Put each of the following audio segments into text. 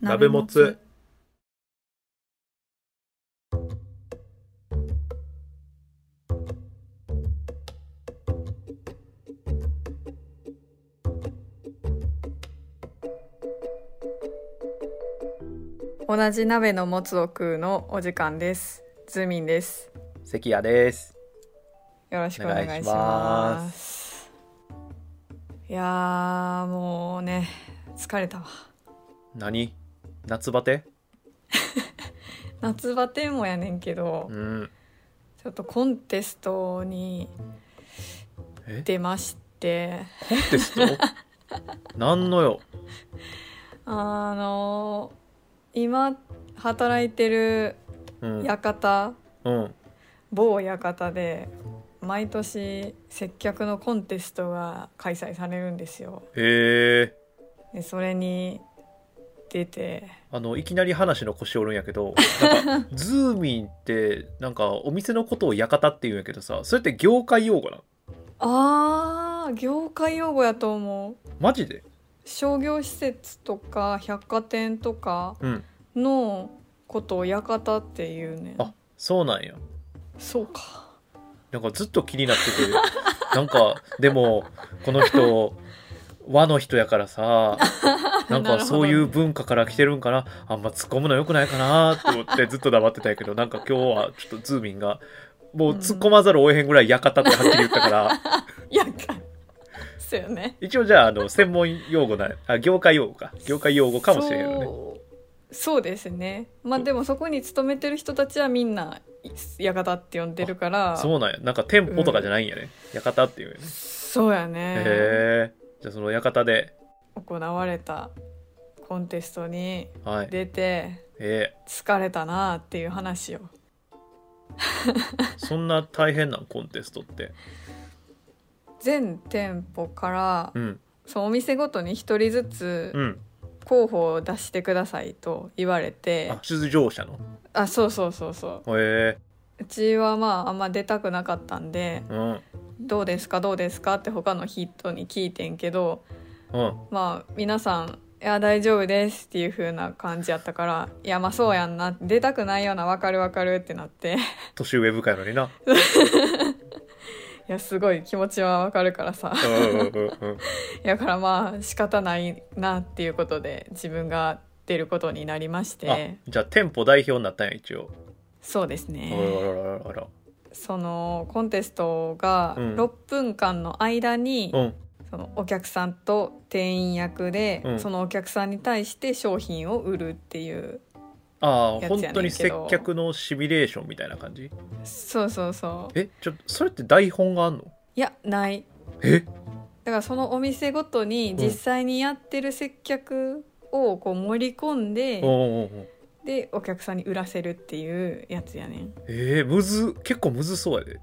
鍋もつ。同じ鍋のもつを食うのお時間です。ズーミンです。関谷です。よろしくお願いします。いやーもうね疲れたわ。何？夏バテ？夏バテもやねんけどうん。ちょっとコンテストにえ？出まして。コンテスト？何のよ？あの今働いてるうん。館、うん。某館で毎年接客のコンテストが開催されるんですよ。へえでそれに出てあのいきなり話の腰折るんやけどなんかズーミンってなんかお店のことを館って言うんやけどさそれって業界用語なんあー業界用語やと思う。マジで？商業施設とか百貨店とかうん。のことを館っていうねあそうなんや。そうか。なんかずっと気になっててなんかでもこの人和の人やからさ。なんかそういう文化から来てるんかな。あんま突っ込むのよくないかなと思ってずっと黙ってたんやけどなんか今日はちょっとズーミンがもう突っ込まざるを得へんぐらい館ってはっきり言ったから、ね。一応じゃああの専門用語なあ業界用語か。業界用語かもしれへんよね。そう。ですね。まあでもそこに勤めてる人たちはみんな館って呼んでるから。そうなんや。なんか店舗とかじゃないんやね、館っていうよね。そうやね。へえじゃあその館で。行われたコンテストにはい。出てえ疲れたなっていう話を。ー、そんな大変なんコンテストって。全店舗からうん。そのお店ごとに一人ずつうん。候補を出してくださいと言われて。あ出場者の？あそうそうそうそう。へうちはまああんま出たくなかったんでえうん「どうですか？どうですか?」って他の人に聞いてんけどうん。まあ皆さん「いや大丈夫です」っていう風な感じやったから「いやまあそうやんな。出たくないような分かる分かる」ってなって。年上深いのにな。いやすごい気持ちは分かるからさ。だからまあ仕方ないなっていうことで自分が出ることになりましあてじゃあ店舗代表になったんや一応。そうですあらねららららそのコンテストがうん。6分間の間に、うん。そのお客さんと店員役で、うん。そのお客さんに対して商品を売るっていうああやつやねんけど。本当に接客のシミュレーションみたいな感じ？そうそうそう。えちょそれって台本があんの？いやない。え？だからそのお店ごとに実際にやってる接客をこう盛り込んで、おうおうおうでお客さんに売らせるっていうやつやねん。えー、むず結構むずそうやで。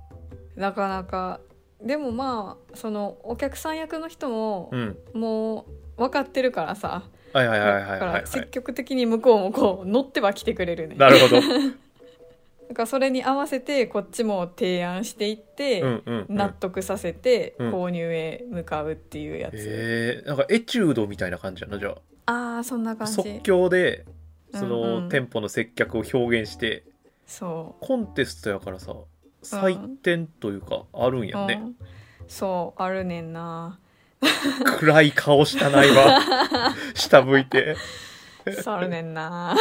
なかなか。でもまあそのお客さん役の人もうん。もう分かってるからさ。はいはいはいはいだはい、積、極的に向こうもこう乗っては来てくれるね。なるほど。だからそれに合わせてこっちも提案していって、うんうん、うん、納得させてうん。購入へ向かうっていうやつ、えー、なんかエチュードみたいな感じやなじゃあ。あそんなあ感じ。即興でその、うん。うん店舗の接客を表現してそコンテストやからさ採点というかあるんう、やね、うん。そうあるねんな。暗い顔したな今 下向いて。そうあるねんな。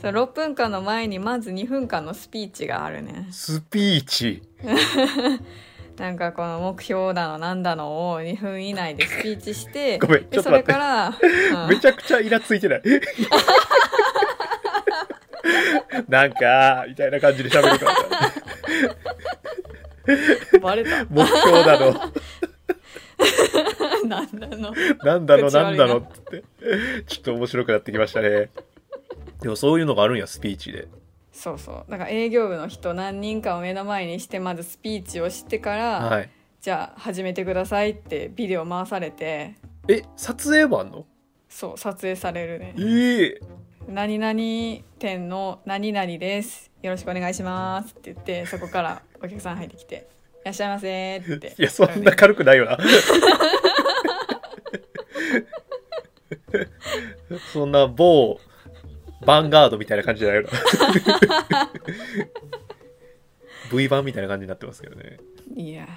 そう6分間の前にまず2分間のスピーチがあるねん。スピーチ なんかこの目標だのなんだのを2分以内でスピーチして ごめんちでそれょっと待って。から、うん。めちゃくちゃイラついてない。なんかみたいな感じで喋るからさバレた。目標だの。なんだの。なんだのなんだのって。ちょっと面白くなってきましたね。でもそういうのがあるんやスピーチでそうそう。だから営業部の人何人かを目の前にしてまずスピーチをしてから、はい。じゃあ始めてくださいってビデオ回されて。え撮影もあんの？そう撮影されるね。ええ。何々店の何々です。よろしくお願いしますって言ってそこからお客さん入ってきて「いらっしゃいませ」って。いやそんな軽くないよな そんな某ヴァンガードみたいな感じじゃないよな V 版みたいな感じになってますけどね。いや。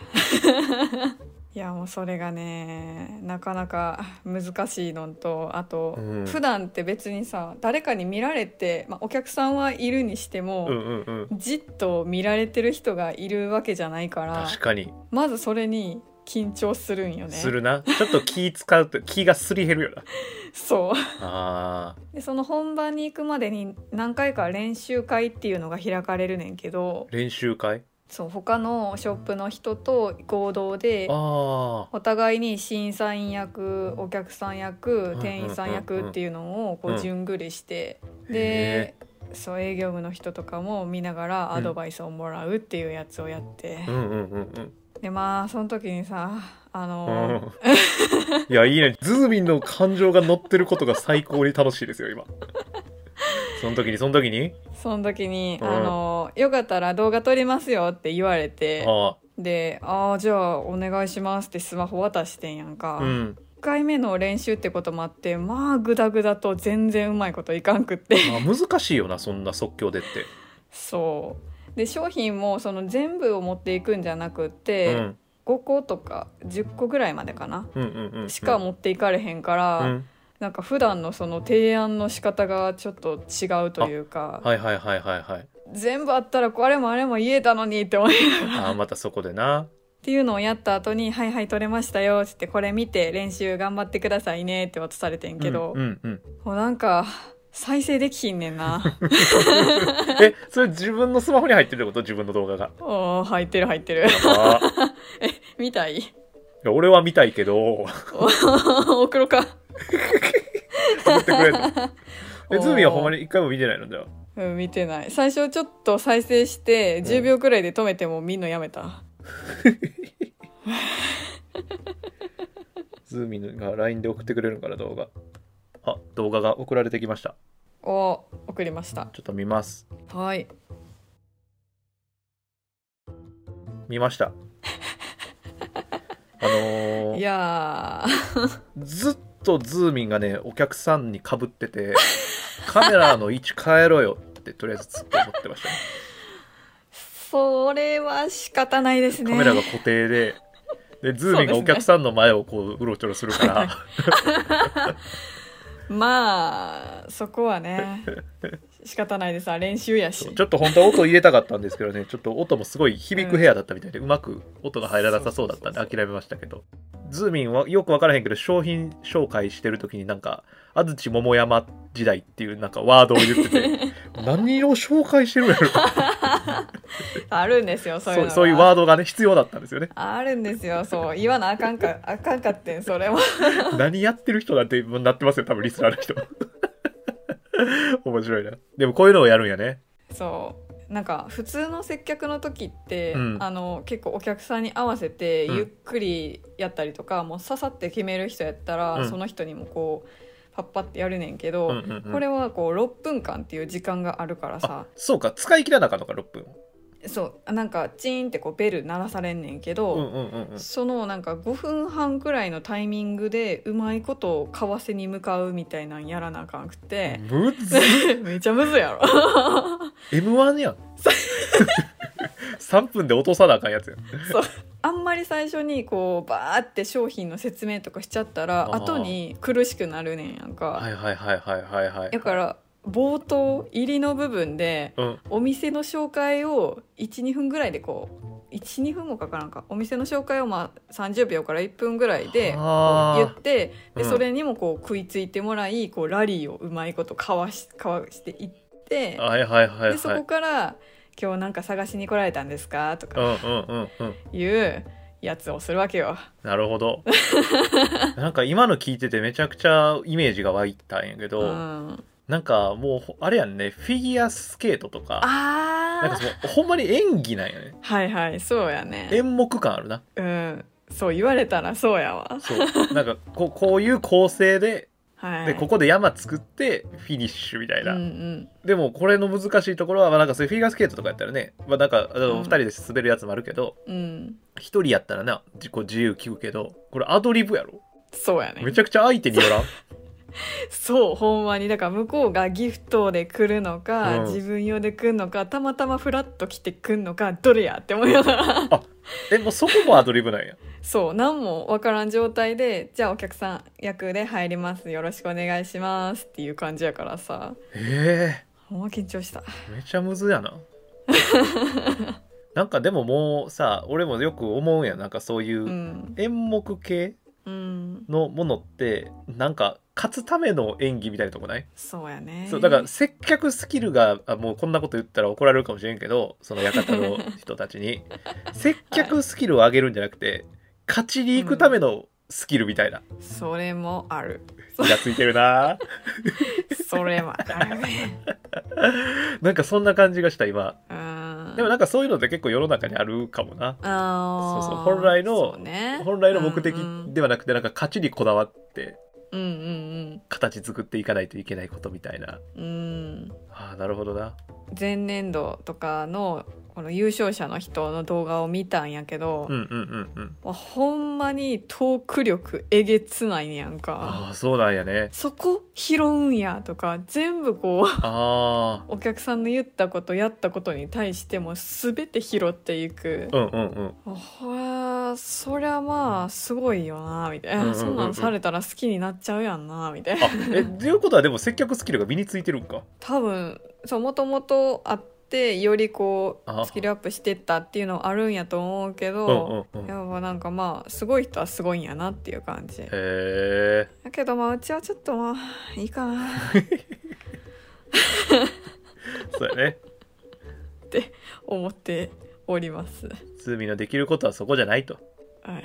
いやもうそれがねなかなか難しいのとあと、うん。普段って別にさ誰かに見られて、まあ、お客さんはいるにしても、うんうんうん。じっと見られてる人がいるわけじゃないから確かに。まずそれに緊張するんよね。するな。ちょっと気使うと 気がすり減るよな。そう。あでその本番に行くまでに何回か練習会っていうのが開かれるねんけど。ー練習会？そう他のショップの人と合同であお互いに審査員役お客さん役ん店員さん役っていうのをこうん。う順繰りして、へでそう営業部の人とかも見ながらアドバイスをもらうっていうやつをやって、あうんうんうんうんでまあその時にさあうの、ん。いやいいね。ズーミンの感情が乗ってることが最高に楽しいですよ今。その時にその時に？その時に、うん。あの「よかったら動画撮りますよ」って言われてあで「ああじゃあお願いします」ってスマホ渡してんやんか。あうん。1回目の練習ってこともあってまあグダグダと全然うまいこといかんくって。まあ難しいよなそんな即興でって。そうで商品もその全部を持っていくんじゃなくっうて、ん。5個とか10個ぐらいまでかな、うんうんうんしか持っていかれへんから、うん。なんか普段のその提案の仕方がちょっと違うというか、はいはいはいはいはい。全部あったらこれもあれも言えたのにって思いながら。ああまたそこでな。っていうのをやった後に「はいはい撮れましたよ」っつって「これ見て練習頑張ってくださいね」って渡されてんけど、うんうんうん。もうなんか再生できひんねんな。えそれ自分のスマホに入ってるってこと？自分の動画が。おー入ってる入ってる。あ 見たい？いや俺は見たいけど。送ろうか。送ってくれる えズーミンはほんまに一回も見てないの？じゃあ。うん見てない。最初ちょっと再生して10秒くらいで止めても見んのやめた、ズーミンが LINE で送ってくれるから動画あ動画が送られてきました。お送りました。ちょっと見ます。はい。見ました。あのーいやずっとズーミンがねお客さんにかぶっててカメラの位置変えろよってとりあえずずっと思ってましたね。ーそれは仕方ないですね。カメラが固定ででズーミンがお客さんの前をこううろちょろするから まあそこはね。仕方ないです。練習やし。ちょっと本当は音入れたかったんですけどね。ちょっと音もすごい響く部屋だったみたいで、うまく音が入らなさそうだったんで諦めましたけど。ズーミンはよく分からへんけど商品紹介してる時になんか安土桃山時代っていうなんかワードを言ってて 何を紹介してるんやろあるんですよそういうのがそうそういうワードがね必要だったんですよね。あるんですよそう。言わなあかんかあかんかってんそれは。何やってる人なんてなってますよ多分リスナーの人 面白いな。でもこういうのをやるんやね。そう。なんか普通の接客の時って、うん。あの結構お客さんに合わせてうん。ゆっくりやったりとか、もうささって決める人やったら、うん。その人にもこうパッパってやるねんけど、うんうんうん。これはこう6分間っていう時間があるからあさそうか。使い切らなあかんのか6分そうなんかチーンってこうベル鳴らされんねんけど、うんうんうんうん。そのなんか5分半くらいのタイミングでうまいことを為替に向かうみたいなんやらなあかんくて、むずっ。めちゃむずいやろ。M1 やん。3分で落とさなあかんやつやん。そう。あんまり最初にこうバーって商品の説明とかしちゃったら後に苦しくなるねんやんか、はいはいはいはいはいはい。だから冒頭入りの部分でうん。お店の紹介を12分ぐらいでこう12分もかからんか。お店の紹介をまあ30秒から1分ぐらいであ。ー言ってでうん。それにもこう食いついてもらいこうラリーをうまいことかわしかわしていってはいはいはいでそこはいから「今日なんか探しに来られたんですか?」とかうんうんうんうん。いうやつをするわけよ。なるほど。なんか今の聞いててめちゃくちゃイメージが湧いたんやけど、うん、なんかもうほあれやんねフィギュアスケートとか。なんかあそのほんまに演技なんやね。あはいはいそうやね。演目感あるな。うん。そう言われたらそうやわ。そう。なんかここういう構成ではい。でここで山作ってフィニッシュみたいな、うんうん。でもこれの難しいところはまあなんかそういうフィギュアスケートとかやったらね、まあ、なんかあのうん。2人で滑るやつもあるけどうん。一、人やったらな自己自由聞くけどこれアドリブやろ。そうやね。めちゃくちゃ相手によらん そうほんまに。だから向こうがギフトで来るのか、うん。自分用で来るのかたまたまフラッと来て来るのかどれやって思いながら。えもうそこもアドリブなんや。そう何もわからん状態でじゃあお客さん役で入ります。よろしくお願いしますっていう感じやからさ。えほんま緊張した。えめちゃむずやな。なんかでももうさ俺もよく思うんや。なんかそういううん。演目系うんのものってなんか勝つための演技みたいなとこない、そうやね。そうだから接客スキルがあもうこんなこと言ったら怒られるかもしれんけどその館の 人たちに。接客スキルを上げるんじゃなくて勝ちに行くためのスキルみたいな、それもある。気がついてるな。それもあるね。なんかそんな感じがした今。うんでもなんかそういうのって結構世の中にあるかもな。そうそう。本来のね。本来の目的うんうんではなくてなんか勝ちにこだわってうんうん形作っていかないといけないことみたいな。うん。あなるほどな。前年度とかのこの優勝者の人の動画を見たんやけど、うんうんうんうん。まあほんまにトーク力えげつないねやんか。ああそうなんやね。そこ拾うんやとか全部こうあお客さんの言ったことやったことに対しても全て拾っていく。あうんうんうん。あほらそりゃまあすごいよなみたいな、うんうんうんうん。そんなんされたら好きになっちゃうやんなみたいな。あえということはでも接客スキルが身についてるんか？多分そうもともとあってよりこあうスキルアップしてったっていうのはあるんやと思うけうんど、うんうん。へやっぱなんかまあすごい人はすごいんやなっていう感じ。えだけどまあうちはちょっとまあいいかな。そうやね。思っております。罪のできることはそこじゃないと。はい。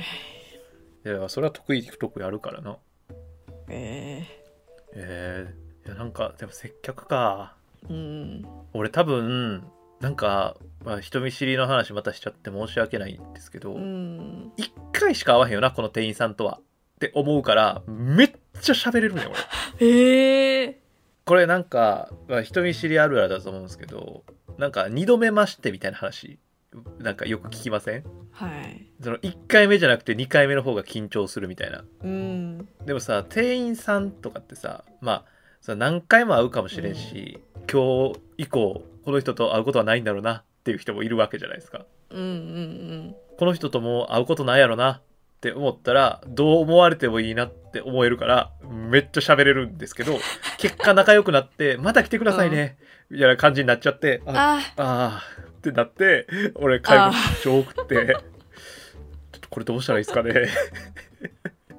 いやそれは得意不得意あるからな。ええー、いやなんかでも接客か。ー、うん。俺多分なんか、まあ、人見知りの話またしちゃって申し訳ないんですけど、うん。一回しか会わへんよなこの店員さんとは。って思うからめっちゃ喋れるんよ俺。ええ。これなんか、まあ、人見知りあるあるだと思うんですけどなんか2度目ましてみたいな話なんかよく聞きません？はい。その1回目じゃなくて2回目の方が緊張するみたいな。うん。でもさ店員さんとかってさまあさ何回も会うかもしれんし、今日以降この人と会うことはないんだろうなっていう人もいるわけじゃないですか。うんうんこの人とも会うことないやろなって思ったらどう思われてもいいなって思えるからめっちゃ喋れるんですけど 結果仲良くなって「また来てくださいね」みたいな感じになっちゃって「あああー」ってなって俺介護超送って ちょっとこれどうしたらいいですかね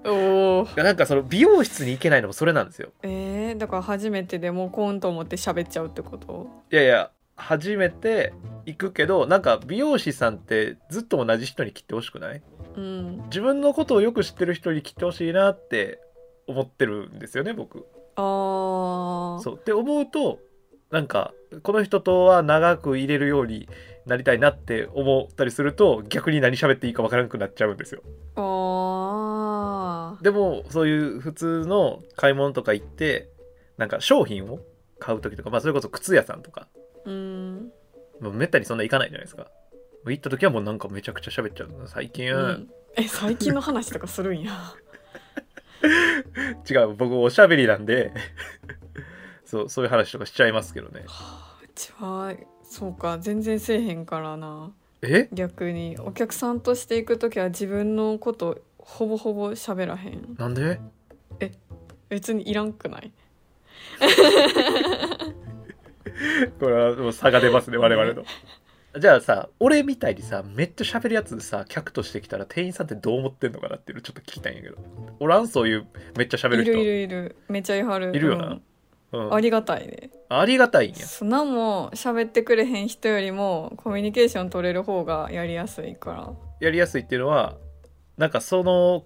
おおなんかその美容室に行けないのもそれなんですよ。えー、だから初めてでもうコンと思って喋っちゃうってこと？いやいや初めて行くけどなんか美容師さんってずっと同じ人に切ってほしくない？うん。自分のことをよく知ってる人に切ってほしいなって思ってるんですよね僕。ああそう。って思うとなんかこの人とは長く入れるようになりたいなって思ったりすると逆に何喋っていいかわからなくなっちゃうんですよ。でもそういう普通の買い物とか行ってなんか商品を買う時とか、まあ、それこそ靴屋さんとか。うん。もうめったにそんないかないじゃないですか。行った時はもうなんかめちゃくちゃ喋っちゃう最近、うん。え最近の話とかするんや。違う僕おしゃべりなんで。そうそういう話とかしちゃいますけどね。うちはそうか全然せえへんからな。え？逆に。お客さんとして行く時は自分のことほぼほぼ喋らへん。なんで？別にいらんくない？これはもう差が出ますね我々の。じゃあさ俺みたいにさめっちゃ喋るやつさ客としてきたら店員さんってどう思ってんのかなっていうのちょっと聞きたいんやけど。おらんそういうめっちゃ喋る人。いるいるいる。めっちゃいはる。いるよな。うんうん、ありがたいね。ありがたいんや。そも喋ってくれへん人よりもコミュニケーション取れる方がやりやすいから。やりやすいっていうのはなんかその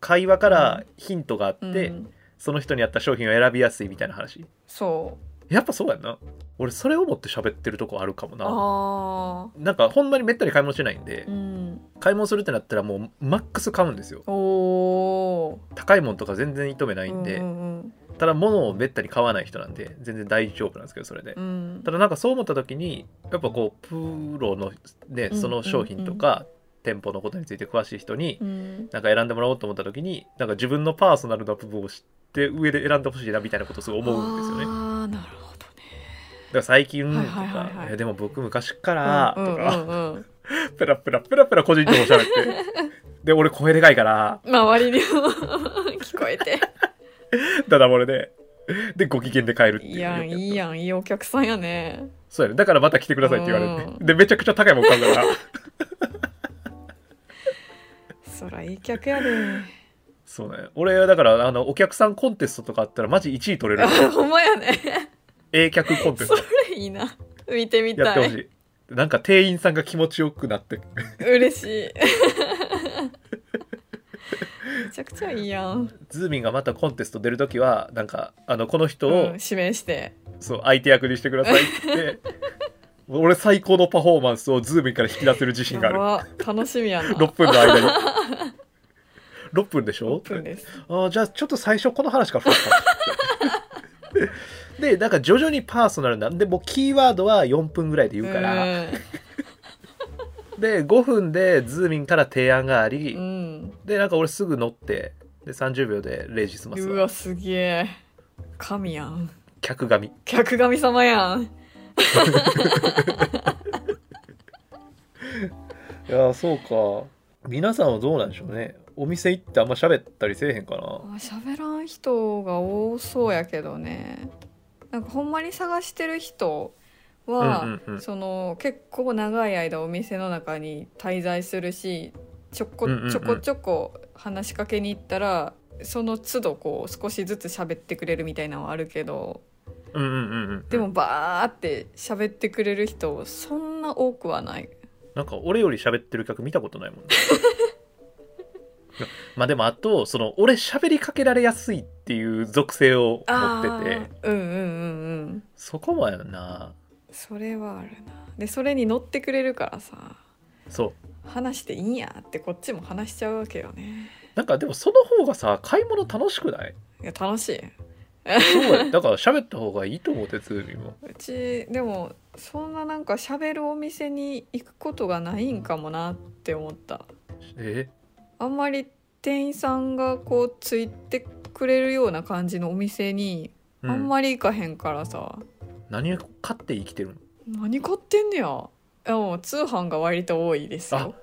会話からヒントがあって、うん、その人に合った商品を選びやすいみたいな話。そやっぱそうやんな。俺それを思って喋ってるとこあるかもうな。あなんかほんまにめったに買い物しないんでーうん。買い物するってなったらもうマックス買うんですよ。おお高いもんとか全然認めないんで、うんうんただ物をめったに買わない人なんで全然大丈夫なんですけどそれで、うん。うんただなんかそう思った時にやっぱこうプロのねうんその商品とか店舗のことについて詳しい人にうん。なんか選んでもらおうと思った時になんか自分のパーソナルな部分を知っって上で選んでほしいなみたいなことをすごい思うんですよね。だかああなるほどね。ら最近とかえでも僕昔からとかうん。ペラペラペラペラ個人情報喋って で俺声でかいから周りにも 聞こえて ダダ漏れで。でご機嫌で帰るっていういいやんいいやんいいお客さんやね。そうやね。だからまた来てくださいって言われて、うん。でめちゃくちゃ高いもん買うから。そらいい客やで。そうね。俺はだからあのお客さんコンテストとかあったらマジ1位取れる。ほんまやね。A 客コンテスそトれいいな。見てみやったていほしい。なんか店員さんが気持ちよくなって。嬉しい めちゃくちゃいいやん、ズーミンがまたコンテスト出るときはなんかあのこの人を、うん、指名して。そう相手役にしてくださいって。俺最高のパフォーマンスをズーミンから引き出せる自信がある。楽しみやな。6分の間に。6分でしょ？6分です。あーじゃあちょっと最初この話から振った。でなんか徐々にパーソナルなんでもうキーワードは4分ぐらいで言うから、で5分でズーミンから提案があり、うん、でなんか俺すぐ乗ってで30秒でレジ済ますわ。うわすげえ。神やん。客紙客神様やん。いやーそうか。皆さんはどうなんでしょうね。お店行ってあんま喋ったりせえへんかな。あ喋らん人が多そうやけどね。なんかほんまに探してる人は、その結構長い間お店の中に滞在するしちょこちょこちょこ話しかけに行ったらその都度こう少しずつ喋ってくれるみたいなのはあるけどうんうんうんうんでもバーって喋ってくれる人そんな多くはない。なんか俺より喋ってる客見たことないもんね。まあでもあとその俺喋りかけられやすいっていう属性を持ってて。うんうんうんうん。そこもやな。それはあるな。でそれに乗ってくれるからさ。そう話していいんやってこっちも話しちゃうわけよね。なんかでもその方がさ買い物楽しくない？いや楽しい。そうやだから喋った方がいいと思うてズーミンも。うちでもそんななんか喋るお店に行くことがないんかもなって思った。え？あんまり店員さんがこうついてくれるような感じのお店にうん。あんまり行かへんからさ、何を買って生きてるの？何買ってんねやもう通販が割と多いですよ。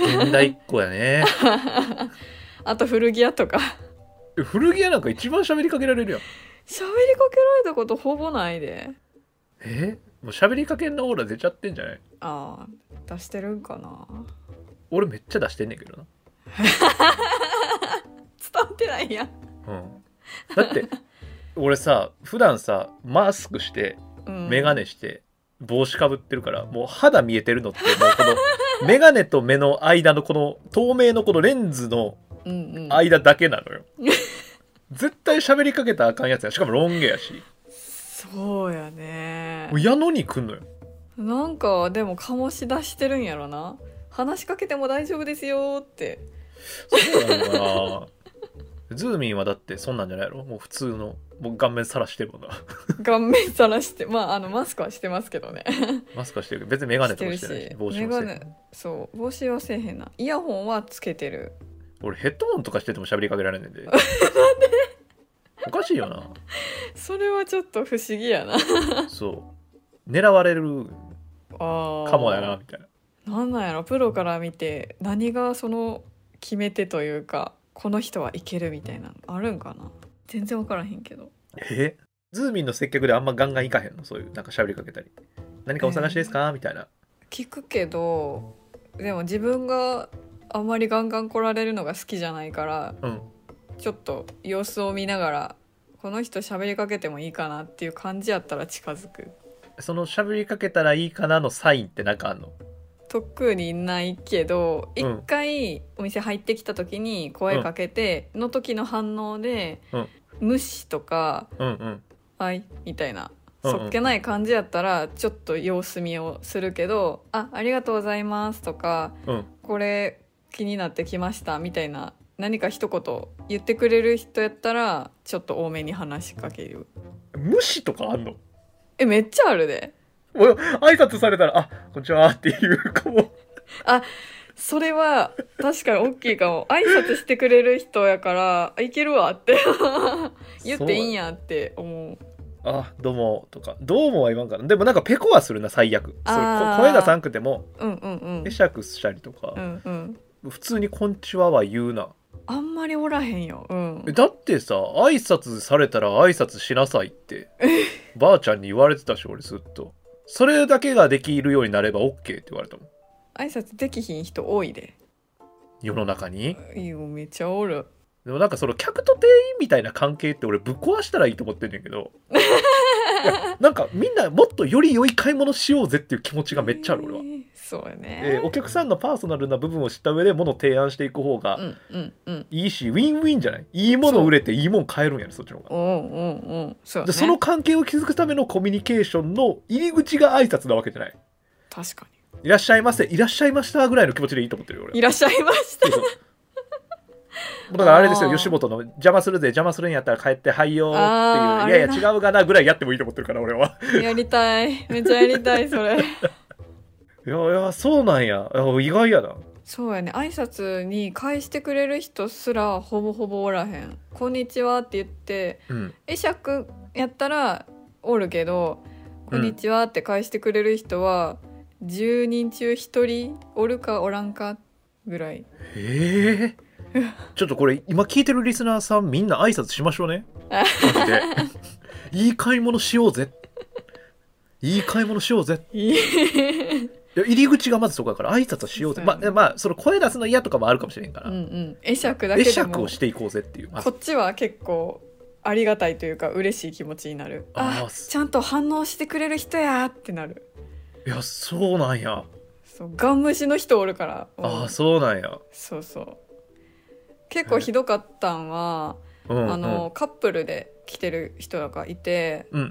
現代っ子やね。あと古着屋とか。古着屋なんか一番喋りかけられるやん。喋りかけられたことほぼないで。え？もう喋りかけんのオーラ出ちゃってんじゃない？ああ出してるんかな。俺めっちゃ出してんねんけどな。伝わってないやん、うん。だって俺さ普段さマスクしてうん、眼鏡して帽子かぶってるからもう肌見えてるのってもうこの眼鏡と目の間のこの透明のこのレンズのうんうん、間だけなのよ。絶対喋りかけたらあかんやつや。しかもロン毛やし。そうやね。もう矢野に来んのよ。なんかでも醸し出してるんやろな。話しかけても大丈夫ですよって。そうなのかなズーミンはだってそんなんじゃないやろ？もう普通のもう顔面さらしてるもんな。顔面さらしてまああのマスクはしてますけどね。マスクはしてるけど別に眼鏡とかしてないし帽子眼もそう帽子はせえへんな。イヤホンはつけてる。俺ヘッドホンとかしてても喋りかけられんね んで。おかしいよな。それはちょっと不思議やな。そう。狙われるかもやなみたいな。なんなんやろ？プロから見て何がその決め手というかこの人はいけるみたいなのあるんかな？全然分からへんけど。え？ズーミンの接客であんまガンガンいかへんの？そういうなんか喋りかけたり。何かお探しですか、みたいな。聞くけどでも自分があんまりガンガン来られるのが好きじゃないからうん。ちょっと様子を見ながらこの人喋りかけてもいいかなっていう感じやったら近づく。その喋りかけたらいいかなのサインってなんかあんの？特にないけど一うん。回お店入ってきた時に声かけての時の反応でうん。無視とかうんうん「はい」みたいな。うんうん。そっけない感じやったらちょっと様子見をするけど「あありがとうございます」とかうん「これ気になってきました」みたいな何か一言言ってくれる人やったらちょっと多めに話しかける。無視とかあんの？えめっちゃあるで俺 挨拶されたら「あこんにちは」っていうかも。それは確かに大きいかも。挨拶してくれる人やからあいけるわって。言っていいんやって思う。あどうもとか。どうもは言わんから。でもなんかペコはするな最悪。それ声がさんくても。会釈したりとか。う、んうん。普通に「こんちは」は言うな。あんまりおらへんよ。うん。えだってさ挨拶されたら挨拶しなさいって。ばあちゃんに言われてたし俺ずっとそれだけができるようになれば OK って言われたもん。挨拶できひん人多いで。世の中に？いいよめっちゃおる。でもなんかその客と店員みたいな関係って俺ぶっ壊したらいいと思ってんねんけど なんかみんなもっとより良い買い物しようぜっていう気持ちがめっちゃある俺はえ。ーそうやねえーお客さんのパーソナルな部分を知った上で物を提案していく方がうんうんうんいいし、ウィンウィンじゃない？いいもの売れていいもん買えるんやねそっちの方が。うんうんうんそうやねでその関係を築くためのコミュニケーションの入り口が挨拶なわけじゃない？確かいらっしゃいませ、いらっしゃいましたぐらいの気持ちでいいと思ってるよ俺。にいらっしゃいましただからあれですよ吉本の邪魔するぜ邪魔するんやったら帰ってはいよっていういやいや違うがなぐらいやってもいいと思ってるから俺は。やりたい。めっちゃやりたいそれ。いやいやそうなんや。意外やな。そうやね。挨拶に返してくれる人すらほぼほぼおらへん「こんにちは」って言ってうん。会釈やったらおるけど「うんこんにちは」って返してくれる人は10人中1人おるかおらんかぐらい。へえ ちょっとこれ今聞いてるリスナーさんみんな挨拶しましょうね。いい買い物しようぜ。いい買い物しようぜ。入り口がまずそこだから挨拶はしようぜ。まあまあその声出すの嫌とかもあるかもしれんから、うんうん会釈だけ会でも。釈をしていこうぜっていう。こっちは結構ありがたいというか嬉しい気持ちになる。ああーちゃんと反応してくれる人やってなる。いやそうなんや。そうガン無視の人おるから。ああそうなんや。そうそう結構ひどかったんは、うんうん。あのカップルで来てる人がいてうんう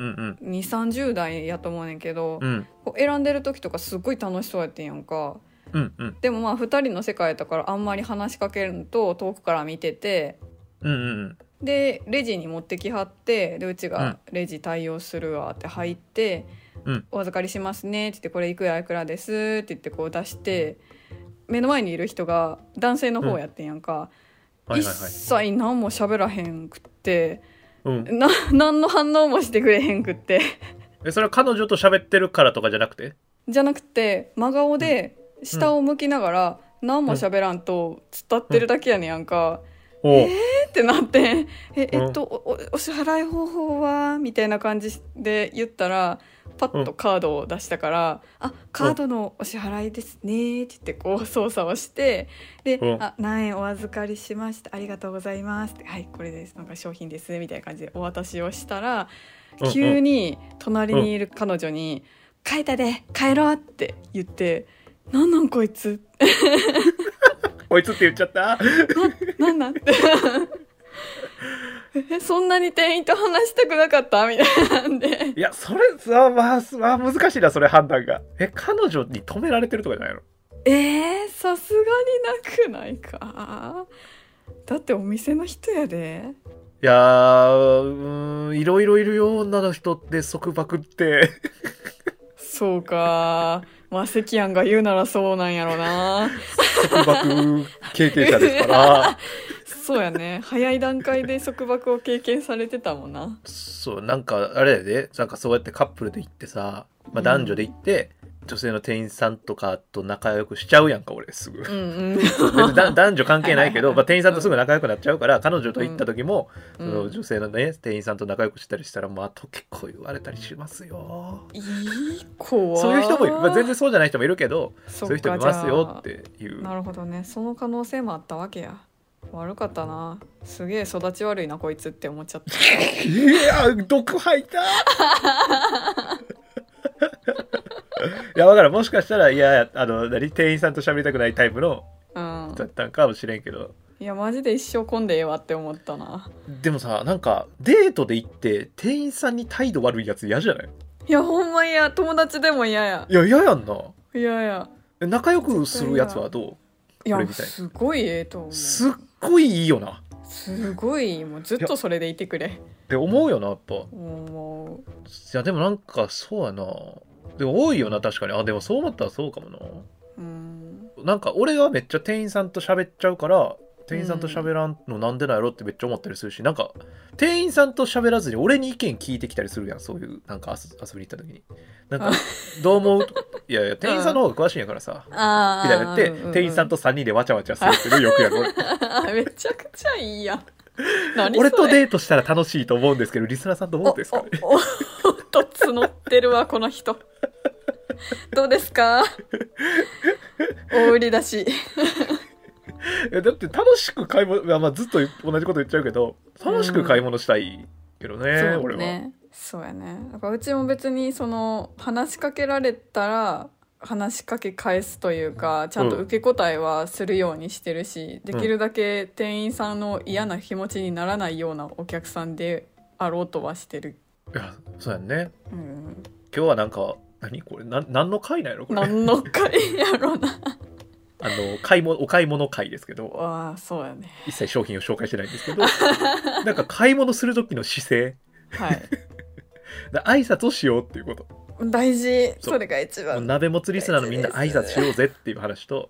ん2 3 0代やと思うねんけど、うん。うんこう選んでる時とかすごい楽しそうやってんやんか。うんうん。でもまあ2人の世界やったからあんまり話しかけるのと遠くから見ててうんうんでレジに持ってきはってでうちうん。が「レジ対応するわ」って入って「うん。お預かりしますね」って言って「これいくらいくらです」って言ってこう出して目の前にいる人が男性の方やってんやんか、はいはい一はい。切何も喋らへんくって。うん。な何の反応もしてくれへんくって。えそれは彼女と喋ってるからとかじゃなくて？じゃなくて真顔で下を向きながら何も喋らんと突っ立ってるだけやねんやんか。おう。ってなって「えうん。えっとおおお支払い方法は?」みたいな感じで言ったらパッとカードを出したから「あカードのお支払いですね」って言ってこう操作をしてで「うん。あ何円お預かりしました？ありがとうございます」って「はいこれです。なんか商品です」みたいな感じでお渡しをしたら急に隣にいる彼女に「書いたで帰ろう」って言って「なんなんこいつ」こいつって言っちゃった？なんなん？っ てえそんなに店員と話したくなかった？みたいなんで。いやそれさまあ、まあ、難しいなそれ判断が。え彼女に止められてるとかじゃないの？えー、さすがになくないか。だってお店の人やで。いやーうーんいろいろいるよ女の人って束縛って。そうかまあ関やんが言うならそうなんやろな。束縛経験者ですから。そうやね。早い段階で束縛を経験されてたもんな。そうなんかあれやで。なんかそうやってカップルで行ってさ、まあ、男女で行って、女性の店員さんとかと仲良くしちゃうやんか俺すぐ。うんうん。男女関係ないけど、まあ、店員さんとすぐ仲良くなっちゃうから彼女と行った時も、うん。その女性のね店員さんと仲良くしたりしたらまあと結構言われたりしますよ。いい子は。そういう人もいる、まあ、全然そうじゃない人もいるけどそそういう人いますよっていう。なるほどね。その可能性もあったわけや。悪かったな。すげえ育ち悪いなこいつって思っちゃった。いや毒吐いた いやわからんもしかしたらいやあの何店員さんと喋りたくないタイプのうん。だったんかもしれんけど。いやマジで一生混んでええわって思ったな。でもさなんかデートで行って店員さんに態度悪いやつ嫌じゃない？いやほんま嫌。友達でも嫌や。いや嫌やんな。嫌や。え仲良くするやつはどいやこれみたいすごいええと思う。うすっごいいいよな。すごいもうずっとそれでいてくれ。って思うよなやっぱ。いもやでもなんかそうやなでも多いよな確かに。あでもそう思ったらそうかもな。ううん。なんか俺はめっちゃ店員さんと喋っちゃうから店員さんと喋らんのなんでなんやろってめっちゃ思ったりするし、なんか店員さんと喋らずに俺に意見聞いてきたりするやんそういうなんか遊遊びに行った時に。なんかどう思う？いやいや店員さんの方が詳しいんやからさあみたいな言って、店員さんと3人でわちゃわちゃするってよくやる。俺 めちゃくちゃいいやん俺とデートしたら楽しいと思うんですけどリスナーさんどうですかね？おおおと募ってるわこの人どうですか大売りだしだって楽しく買い物まあずっと同じこと言っちゃうけど楽しく買い物したいけどね、そう俺はねそうやねだからうちも別にその話しかけられたら話しかけ返すというかちゃんと受け答えはするようにしてるし、できるだけ店員さんの嫌な気持ちにならないようなお客さんであろうとはしてる、いやそうやんね。うん、今日はなんか何？これな何の会なんやろこれ？何の会やろうな。あの買い物お買い物会ですけど。わあそうやね。一切商品を紹介してないんですけど。なんか買い物する時の姿勢。はい。だ挨拶をしようっていうこと大事。それが一番。鍋もつリスナーのみんな挨拶しようぜっていう話と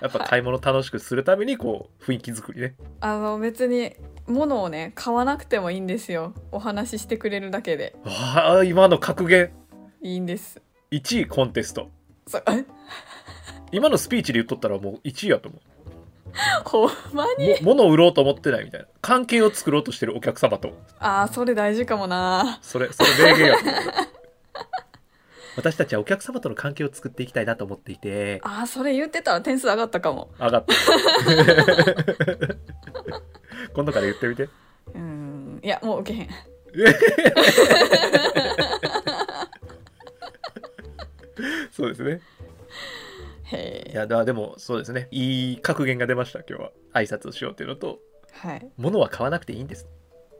やっぱ買い物楽しくするためにこう雰囲気作りね。あの別に物をね買わなくてもいいんですよ。お話ししてくれるだけで。ああ今の格言。いいんです。1位コンテスト。今のスピーチで言っとったらもう1位やと思う。ほんまに？も物を売ろうと思ってないみたいな。関係を作ろうとしてるお客様と。あーそれ大事かもな。それそれ名言やと思う 私たちはお客様との関係を作っていきたいなと思っていて。あーそれ言ってたら点数上がったかも。上がった。今度から言ってみて。うん。いやもう受けへん。そうですね。いやだでもそうですね。いい格言が出ました今日は。挨拶をしようっていうのと。はい。物は買わなくていいんです。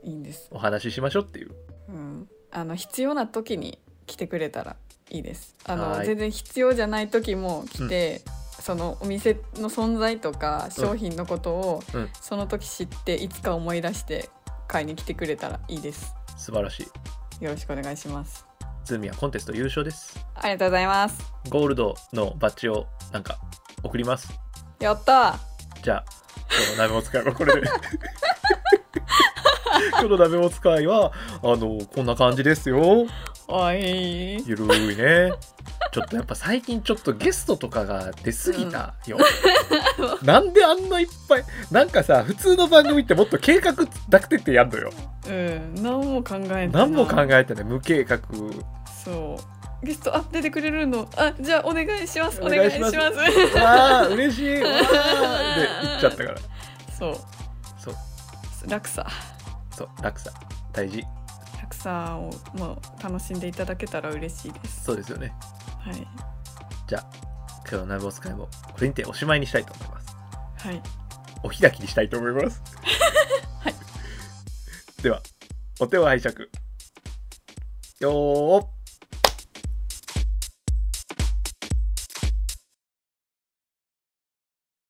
いいんです。お話ししましょうっていう。うん。あの必要な時に来てくれたらいいです。あはい。の全然必要じゃない時も来て、そのお店の存在とか商品のことを、うん。その時知っていつか思い出して買いに来てくれたらいいです。素晴らしい。よろしくお願いします。ズーミはコンテスト優勝です。ありがとうございます。ゴールドのバッジをなんか送ります。やったじゃあ今日の鍋も使いはこれで。今日の鍋も使いはあのこんな感じですよおい。ゆるいね。ちょっとやっぱ最近ちょっとゲストとかが出過ぎたよ、なんであんないっぱいなんかさ普通の番組ってもっと計画だくてってやんのよ。うん何も考えてない。何も考えてない。無計画。そう。ゲストあ出てくれるの。あじゃあお願いします。おお願いします。すわあ嬉しい。わあ。で言っちゃったから。そう。そう。楽さそう楽さ大事楽さをもう楽しんでいただけたら嬉しいです。そうですよね。はい。じゃあ今日のナボス会もこれにておしまいにしたいと思います。はい。お開きにしたいと思います。はい。ではお手を拝借。よー